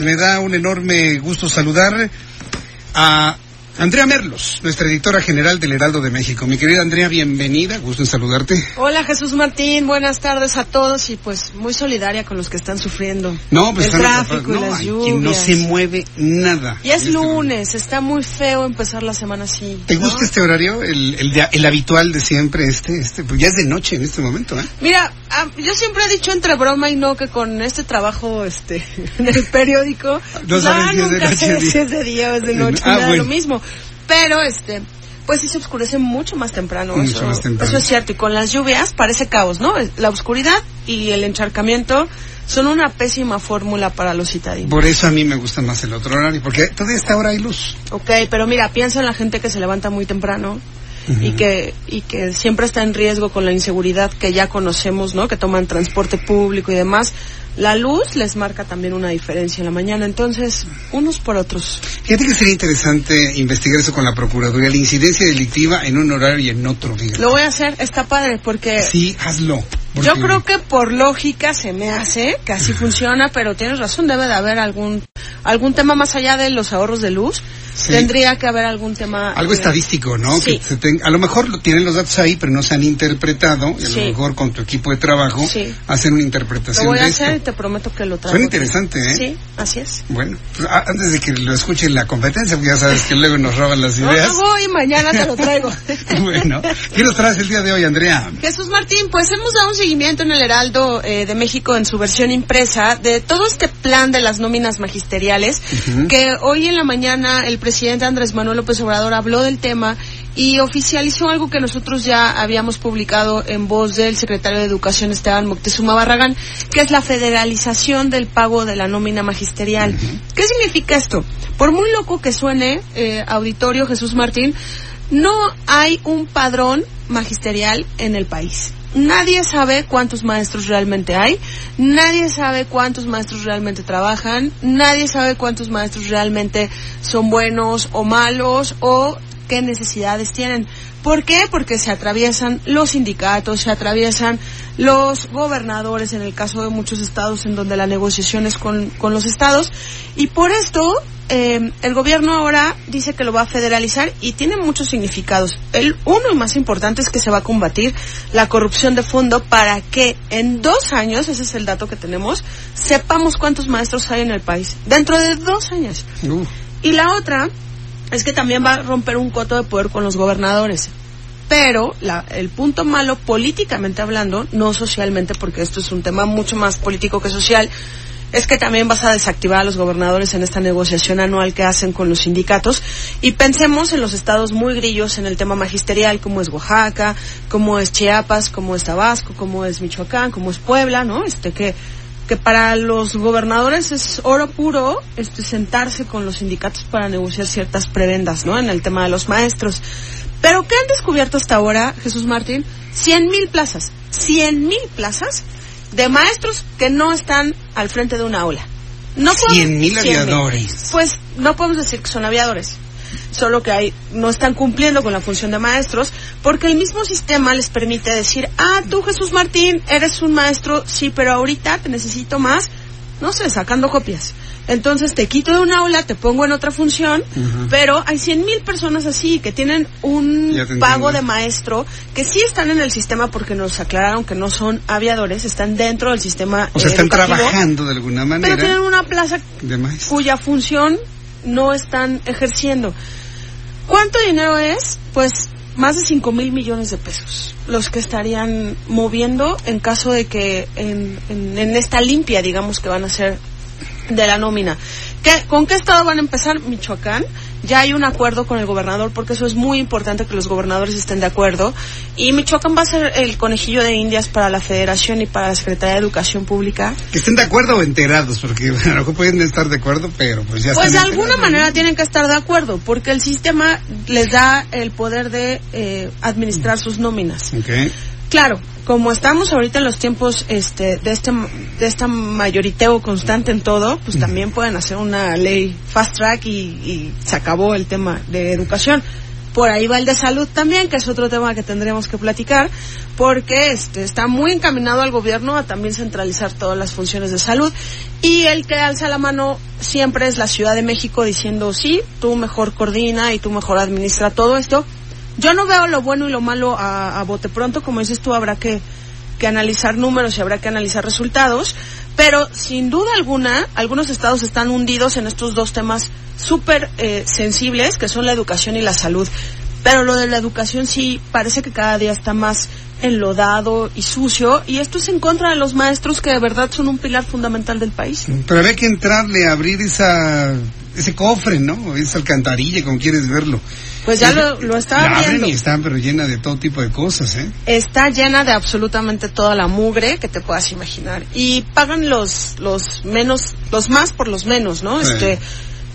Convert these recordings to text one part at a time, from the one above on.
Me da un enorme gusto saludar a Andrea Merlos, nuestra editora general del Heraldo de México. Mi querida Andrea, bienvenida, gusto en saludarte. Hola Jesús Martín, buenas tardes a todos y pues muy solidaria con los que están sufriendo. No, pues el tráfico y las lluvias. no se mueve nada. Y es este momento. lunes, está muy feo empezar la semana así. ¿Te ¿no? gusta este horario? El, el, de- el habitual de siempre, este, este, pues ya es de noche en este momento, ¿eh? Mira, ah, yo siempre he dicho entre broma y no que con este trabajo este en el periódico No sabes si es de nunca noche si es de día o es de noche, Ah, me da bueno. lo mismo. Pero este pues sí se oscurece mucho más temprano. Mucho eso, más temprano. eso es cierto. Y con las lluvias parece caos, ¿no? La oscuridad y el encharcamiento son una pésima fórmula para los citadinos. Por eso a mí me gusta más el otro horario, porque toda esta hora hay luz. Ok, pero mira, piensa en la gente que se levanta muy temprano y que y que siempre está en riesgo con la inseguridad que ya conocemos, ¿no? Que toman transporte público y demás. La luz les marca también una diferencia en la mañana, entonces unos por otros. Fíjate que sería interesante investigar eso con la Procuraduría, la incidencia delictiva en un horario y en otro, fíjate. Lo voy a hacer, está padre porque Sí, hazlo. Porque- yo creo que por lógica se me hace que así funciona, pero tienes razón, debe de haber algún algún tema más allá de los ahorros de luz. Sí. Tendría que haber algún tema Algo eh, estadístico, ¿no? Sí. Que se ten- a lo mejor lo tienen los datos ahí, pero no se han interpretado. Y a Sí. lo mejor con tu equipo de trabajo hacen una Lo interpretación voy a hacer y te prometo que lo traigo. Suena interesante, ¿eh? Sí, así es. Bueno, pues, antes de que lo escuchen la competencia, porque ya sabes que luego nos roban las No, ideas. no voy, mañana te lo traigo. bueno, ¿qué nos traes el día de hoy, Andrea? Jesús Martín, pues hemos dado un seguimiento en el Heraldo eh, de México en su versión impresa de todo este plan de las nóminas magisteriales, que hoy en la mañana el presidente Andrés Manuel López Obrador habló del tema y oficializó algo que nosotros ya habíamos publicado en voz del secretario de Educación Esteban Moctezuma Barragán, que es la federalización del pago de la nómina magisterial. ¿Qué significa esto? Por muy loco que suene, eh, auditorio Jesús Martín, no hay un padrón magisterial en el país. Nadie sabe cuántos maestros realmente hay, nadie sabe cuántos maestros realmente trabajan, nadie sabe cuántos maestros realmente son buenos o malos o qué necesidades tienen. ¿Por qué? Porque se atraviesan los sindicatos, se atraviesan los gobernadores en el caso de muchos estados en donde la negociación es con, con los estados y por esto eh, el gobierno ahora dice que lo va a federalizar y tiene muchos significados. El uno más importante es que se va a combatir la corrupción de fondo para que en dos años, ese es el dato que tenemos, sepamos cuántos maestros hay en el país. Dentro de dos años. Y la otra es que también va a romper un coto de poder con los gobernadores. Pero la- el punto malo, políticamente hablando, no socialmente, porque esto es un tema mucho más político que social, es que también vas a desactivar a los gobernadores en esta negociación anual que hacen con los sindicatos. Y pensemos en los estados muy grillos en el tema magisterial, como es Oaxaca, como es Chiapas, como es Tabasco, como es Michoacán, como es Puebla, ¿no? Este que que para los gobernadores es oro puro este sentarse con los sindicatos para negociar ciertas prebendas, ¿no? En el tema de los maestros. Pero ¿qué han descubierto hasta ahora, Jesús Martín? Cien mil plazas. Cien mil plazas de maestros que no están al frente de una aula. No podemos- 100,000 100,000. aviadores. Pues no podemos decir que son aviadores. Solo que hay, no están cumpliendo con la función de maestros, porque el mismo sistema les permite decir, ah, tú Jesús Martín, eres un maestro, sí, pero ahorita te necesito más, no sé, sacando copias. Entonces te quito de un aula, te pongo en otra función, pero hay cien mil personas así que tienen un pago de maestro que sí están en el sistema porque nos aclararon que no son aviadores, están dentro del sistema. O sea, eh, están educativo, trabajando de alguna Pero tienen manera una plaza de cuya función no están ejerciendo. ¿Cuánto dinero es? Pues más de 5 mil millones de pesos los que estarían moviendo en caso de que en, en- en esta limpia, digamos, que van a hacer de la nómina. ¿Qué, ¿Con qué estado van a empezar? Michoacán. Ya hay un acuerdo con el gobernador porque eso es muy importante que los gobernadores estén de acuerdo. Y Michoacán va a ser el conejillo de indias para la federación y para la Secretaría de Educación Pública. Que estén de acuerdo o enterados, porque a lo mejor pueden estar de acuerdo, pero pues ya Pues de alguna manera tienen que estar de acuerdo porque el sistema les da el poder de eh, administrar sus nóminas. Claro, como estamos ahorita en los tiempos este, de este de esta mayoriteo constante en todo, pues también pueden hacer una ley fast track y, y se acabó el tema de educación. Por ahí va el de salud también, que es otro tema que tendremos que platicar, porque este, está muy encaminado al gobierno a también centralizar todas las funciones de salud. Y el que alza la mano siempre es la Ciudad de México diciendo, sí, tú mejor coordina y tú mejor administra todo esto. Yo no veo lo bueno y lo malo a, a bote pronto, como dices tú, habrá que, que analizar números y habrá que analizar resultados, pero sin duda alguna, algunos estados están hundidos en estos dos temas súper eh, sensibles, que son la educación y la salud. Pero lo de la educación sí parece que cada día está más enlodado y sucio, y esto es en contra de los maestros que de verdad son un pilar fundamental del país. Pero habría que entrarle a abrir esa ese cofre, ¿no? Esa alcantarilla, como quieres verlo. Pues ya lo, lo está la abren abriendo. y está, pero llena de todo tipo de cosas, ¿eh? está llena de absolutamente toda la mugre que te puedas imaginar y pagan los los menos los más por los menos no Sí. este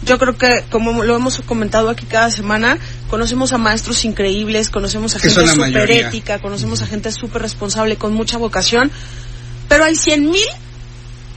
yo creo que como lo hemos comentado aquí cada semana conocemos a maestros increíbles conocemos a gente súper ética conocemos a gente súper responsable con mucha vocación pero hay cien mil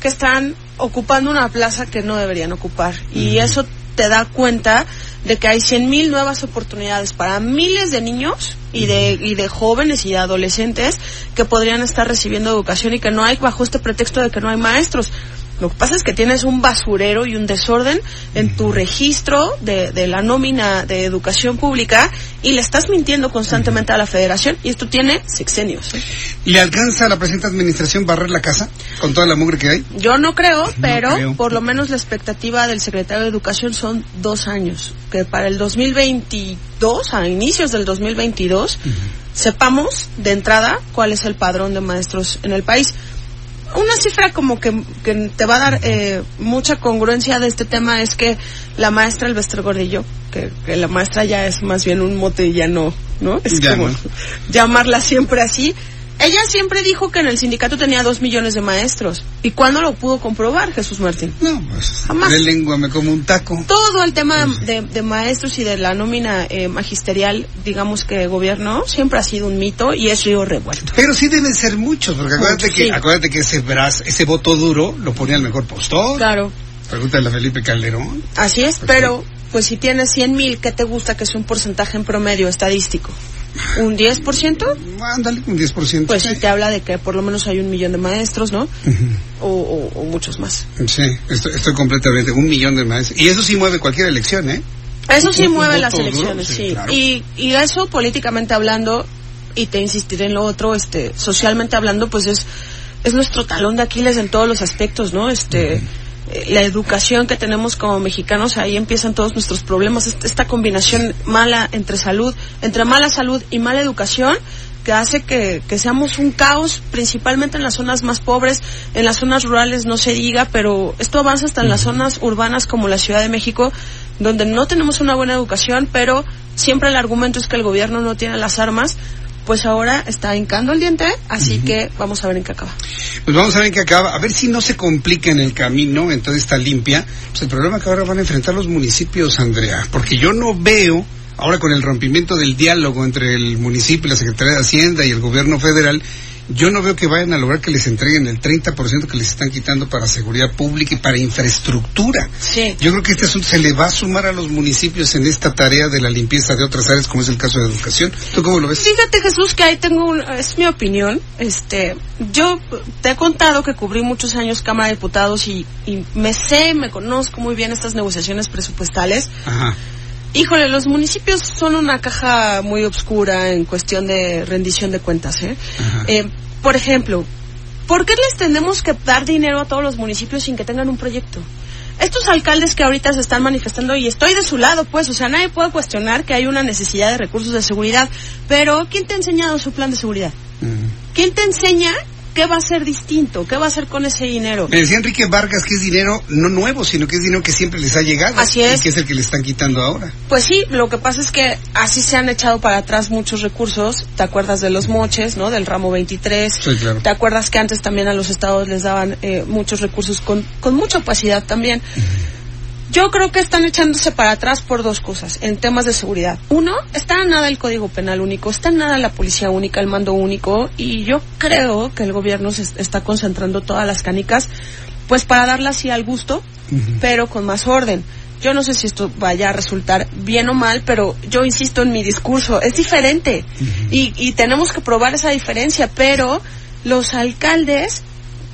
que están ocupando una plaza que no deberían ocupar y eso te da cuenta de que hay 100.000 nuevas oportunidades para miles de niños y de, y de jóvenes y de adolescentes que podrían estar recibiendo educación y que no hay bajo este pretexto de que no hay maestros. Lo que pasa es que tienes un basurero y un desorden en tu registro de, de la nómina de educación pública y le estás mintiendo constantemente a la federación y esto tiene sexenios. ¿eh? ¿Le alcanza a la presente administración barrer la casa con toda la mugre que hay? Yo no creo, pero creo. por lo menos la expectativa del secretario de Educación son dos años. Que para el 2022, a inicios del 2022, sepamos de entrada cuál es el padrón de maestros en el país. Una cifra como que, que te va a dar eh, mucha congruencia de este tema es que la maestra Elvester Gordillo, que, que la maestra ya es más bien un mote y ya no, ¿no? Es Ya como no. llamarla siempre así. Ella siempre dijo que en el sindicato tenía dos millones de maestros. ¿Y cuándo lo pudo comprobar, Jesús Martín? No, pues Jamás. de lengua me como un taco. Todo el tema de, de maestros y de la nómina eh, magisterial, digamos que gobierno, siempre ha sido un mito y es río revuelto. Pero sí deben ser muchos, porque acuérdate que, sí. acuérdate que ese brazo, ese voto duro lo ponía el mejor postor. Claro, Pregúntale a Felipe Calderón. así es, pero pues si tienes 100 mil, ¿qué te gusta que es un porcentaje en promedio estadístico? ¿Un 10%? Ándale, un 10%. Pues sí. sí te habla de que por lo menos hay un millón de maestros, ¿no? o, o- o muchos más. Sí, estoy, estoy completamente, un millón de maestros. Y eso sí mueve cualquier elección, ¿eh? Eso sí mueve las duro, elecciones, sí, sí. claro. Y, y eso políticamente hablando, y te insistiré en lo otro, este, socialmente hablando, pues es, es nuestro talón de Aquiles en todos los aspectos, ¿no? Este, la educación que tenemos como mexicanos, ahí empiezan todos nuestros problemas. Est- Esta combinación mala entre salud, entre mala salud y mala educación, que hace que, que seamos un caos, principalmente en las zonas más pobres, en las zonas rurales no se diga, pero esto avanza hasta en las zonas urbanas como la Ciudad de México, donde no tenemos una buena educación, pero siempre el argumento es que el gobierno no tiene las armas, pues ahora está hincando el diente, así que vamos a ver en qué acaba. Pues vamos a ver qué acaba, a ver si no se complica en el camino, entonces está limpia. Pues el problema que ahora van a enfrentar los municipios, Andrea, porque yo no veo, ahora con el rompimiento del diálogo entre el municipio, la Secretaría de Hacienda y el gobierno federal, yo no veo que vayan a lograr que les entreguen el 30% que les están quitando para seguridad pública y para infraestructura. Sí. Yo creo que este asunto se le va a sumar a los municipios en esta tarea de la limpieza de otras áreas, como es el caso de educación. ¿Tú cómo lo ves? Fíjate Jesús que ahí tengo un, es mi opinión, este, yo te he contado que cubrí muchos años Cámara de Diputados y, y me sé, me conozco muy bien estas negociaciones presupuestales. Ajá. Híjole, los municipios son una caja muy obscura en cuestión de rendición de cuentas, ¿eh? Eh, por ejemplo, ¿por qué les tenemos que dar dinero a todos los municipios sin que tengan un proyecto? Estos alcaldes que ahorita se están manifestando, y estoy de su lado, pues, o sea, nadie puede cuestionar que hay una necesidad de recursos de seguridad, pero ¿quién te ha enseñado su plan de seguridad? ¿Quién te enseña ¿qué va a ser distinto? ¿Qué va a hacer con ese dinero? Me decía Enrique Vargas que es dinero no nuevo, sino que es dinero que siempre les ha llegado. Así es. Y que es el que le están quitando ahora. Pues sí, lo que pasa es que así se han echado para atrás muchos recursos. ¿Te acuerdas de los moches, no? Del ramo 23. Sí, claro. ¿Te acuerdas que antes también a los estados les daban eh, muchos recursos con, con mucha opacidad también? Yo creo que están echándose para atrás por dos cosas en temas de seguridad. Uno, está nada el Código Penal único, está en nada la Policía única, el mando único, y yo creo que el gobierno se est- está concentrando todas las canicas, pues para darlas así al gusto, pero con más orden. Yo no sé si esto vaya a resultar bien o mal, pero yo insisto en mi discurso, es diferente y, y tenemos que probar esa diferencia, pero los alcaldes,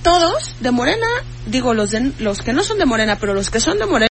todos de Morena, digo los, de, los que no son de Morena, pero los que son de Morena,